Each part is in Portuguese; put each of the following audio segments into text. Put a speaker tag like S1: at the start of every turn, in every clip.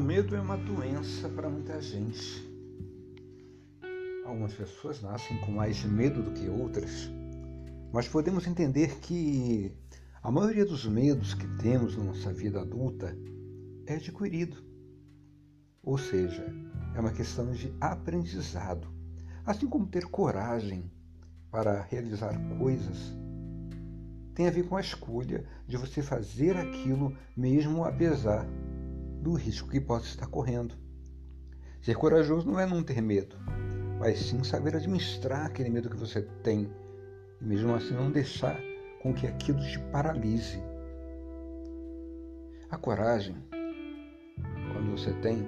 S1: medo é uma doença para muita gente. Algumas pessoas nascem com mais medo do que outras, mas podemos entender que a maioria dos medos que temos na nossa vida adulta é adquirido. Ou seja, é uma questão de aprendizado. Assim como ter coragem para realizar coisas tem a ver com a escolha de você fazer aquilo mesmo apesar do risco que possa estar correndo. Ser corajoso não é não ter medo, mas sim saber administrar aquele medo que você tem e mesmo assim não deixar com que aquilo te paralise. A coragem, quando você tem,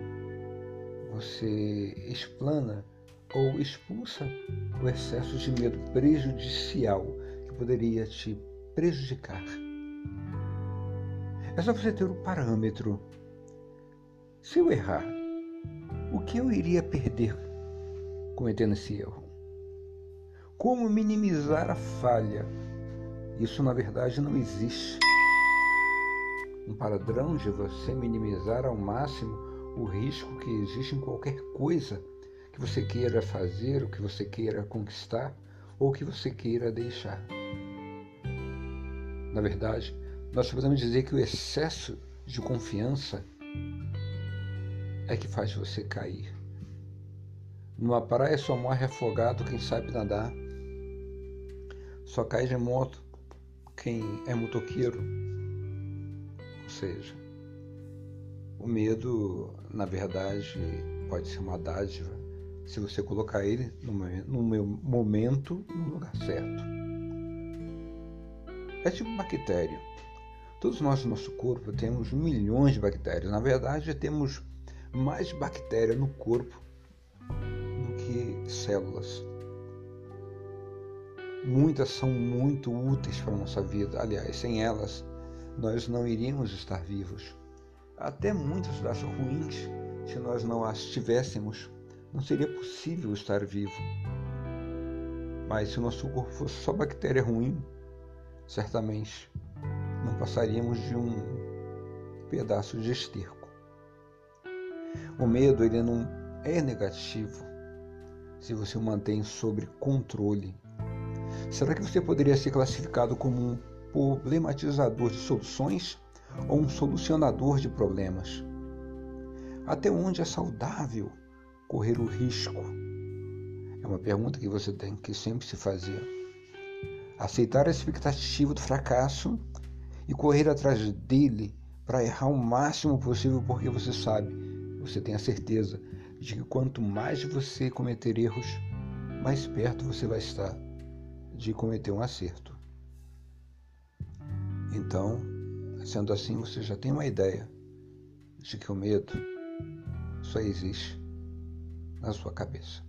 S1: você explana ou expulsa o excesso de medo prejudicial que poderia te prejudicar. É só você ter o parâmetro se eu errar, o que eu iria perder cometendo esse erro? Como minimizar a falha? Isso na verdade não existe. Um padrão de você minimizar ao máximo o risco que existe em qualquer coisa que você queira fazer, o que você queira conquistar ou que você queira deixar. Na verdade, nós podemos dizer que o excesso de confiança é que faz você cair. Numa praia só morre afogado quem sabe nadar. Só cai de moto quem é motoqueiro. Ou seja, o medo, na verdade, pode ser uma dádiva se você colocar ele no momento, no lugar certo. É tipo bactéria. Todos nós no nosso corpo temos milhões de bactérias. Na verdade, temos mais bactérias no corpo do que células. Muitas são muito úteis para a nossa vida. Aliás, sem elas, nós não iríamos estar vivos. Até muitas das ruins, se nós não as tivéssemos, não seria possível estar vivo. Mas se o nosso corpo fosse só bactéria ruim, certamente não passaríamos de um pedaço de esterco. O medo ele não é negativo se você o mantém sob controle. Será que você poderia ser classificado como um problematizador de soluções ou um solucionador de problemas? Até onde é saudável correr o risco? É uma pergunta que você tem que sempre se fazer. Aceitar a expectativa do fracasso e correr atrás dele para errar o máximo possível porque você sabe você tem a certeza de que quanto mais você cometer erros, mais perto você vai estar de cometer um acerto. Então, sendo assim, você já tem uma ideia de que o medo só existe na sua cabeça.